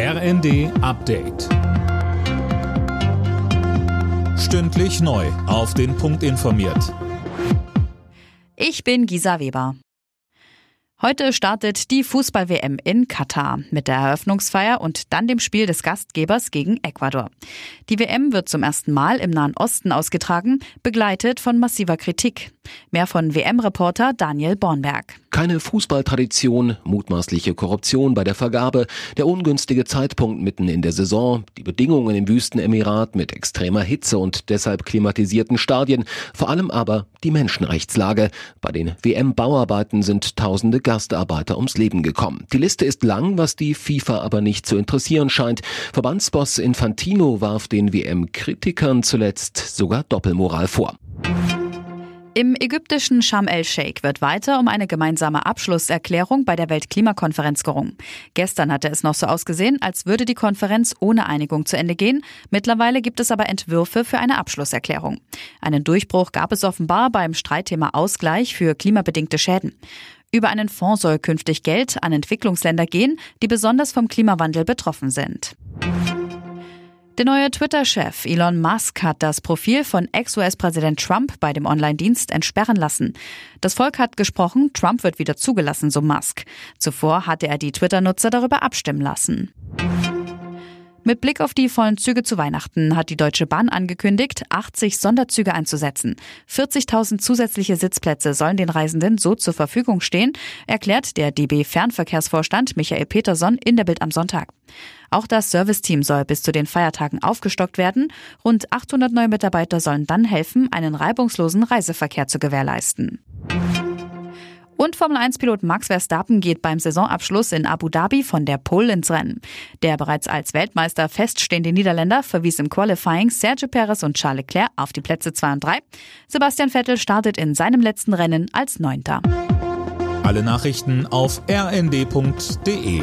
RND Update. Stündlich neu. Auf den Punkt informiert. Ich bin Gisa Weber. Heute startet die Fußball-WM in Katar mit der Eröffnungsfeier und dann dem Spiel des Gastgebers gegen Ecuador. Die WM wird zum ersten Mal im Nahen Osten ausgetragen, begleitet von massiver Kritik. Mehr von WM-Reporter Daniel Bornberg. Keine Fußballtradition, mutmaßliche Korruption bei der Vergabe, der ungünstige Zeitpunkt mitten in der Saison, die Bedingungen im Wüstenemirat mit extremer Hitze und deshalb klimatisierten Stadien, vor allem aber die Menschenrechtslage. Bei den WM-Bauarbeiten sind tausende Gastarbeiter ums Leben gekommen. Die Liste ist lang, was die FIFA aber nicht zu interessieren scheint. Verbandsboss Infantino warf den WM-Kritikern zuletzt sogar Doppelmoral vor. Im ägyptischen Sharm el-Sheikh wird weiter um eine gemeinsame Abschlusserklärung bei der Weltklimakonferenz gerungen. Gestern hatte es noch so ausgesehen, als würde die Konferenz ohne Einigung zu Ende gehen. Mittlerweile gibt es aber Entwürfe für eine Abschlusserklärung. Einen Durchbruch gab es offenbar beim Streitthema Ausgleich für klimabedingte Schäden. Über einen Fonds soll künftig Geld an Entwicklungsländer gehen, die besonders vom Klimawandel betroffen sind. Der neue Twitter-Chef Elon Musk hat das Profil von Ex-US-Präsident Trump bei dem Online-Dienst entsperren lassen. Das Volk hat gesprochen, Trump wird wieder zugelassen, so Musk. Zuvor hatte er die Twitter-Nutzer darüber abstimmen lassen. Mit Blick auf die vollen Züge zu Weihnachten hat die Deutsche Bahn angekündigt, 80 Sonderzüge einzusetzen. 40.000 zusätzliche Sitzplätze sollen den Reisenden so zur Verfügung stehen, erklärt der DB Fernverkehrsvorstand Michael Peterson in der Bild am Sonntag. Auch das Serviceteam soll bis zu den Feiertagen aufgestockt werden. Rund 800 neue Mitarbeiter sollen dann helfen, einen reibungslosen Reiseverkehr zu gewährleisten. Und Formel-1-Pilot Max Verstappen geht beim Saisonabschluss in Abu Dhabi von der Pole ins Rennen. Der bereits als Weltmeister feststehende Niederländer verwies im Qualifying Sergio Perez und Charles Leclerc auf die Plätze 2 und 3. Sebastian Vettel startet in seinem letzten Rennen als Neunter. Alle Nachrichten auf rnd.de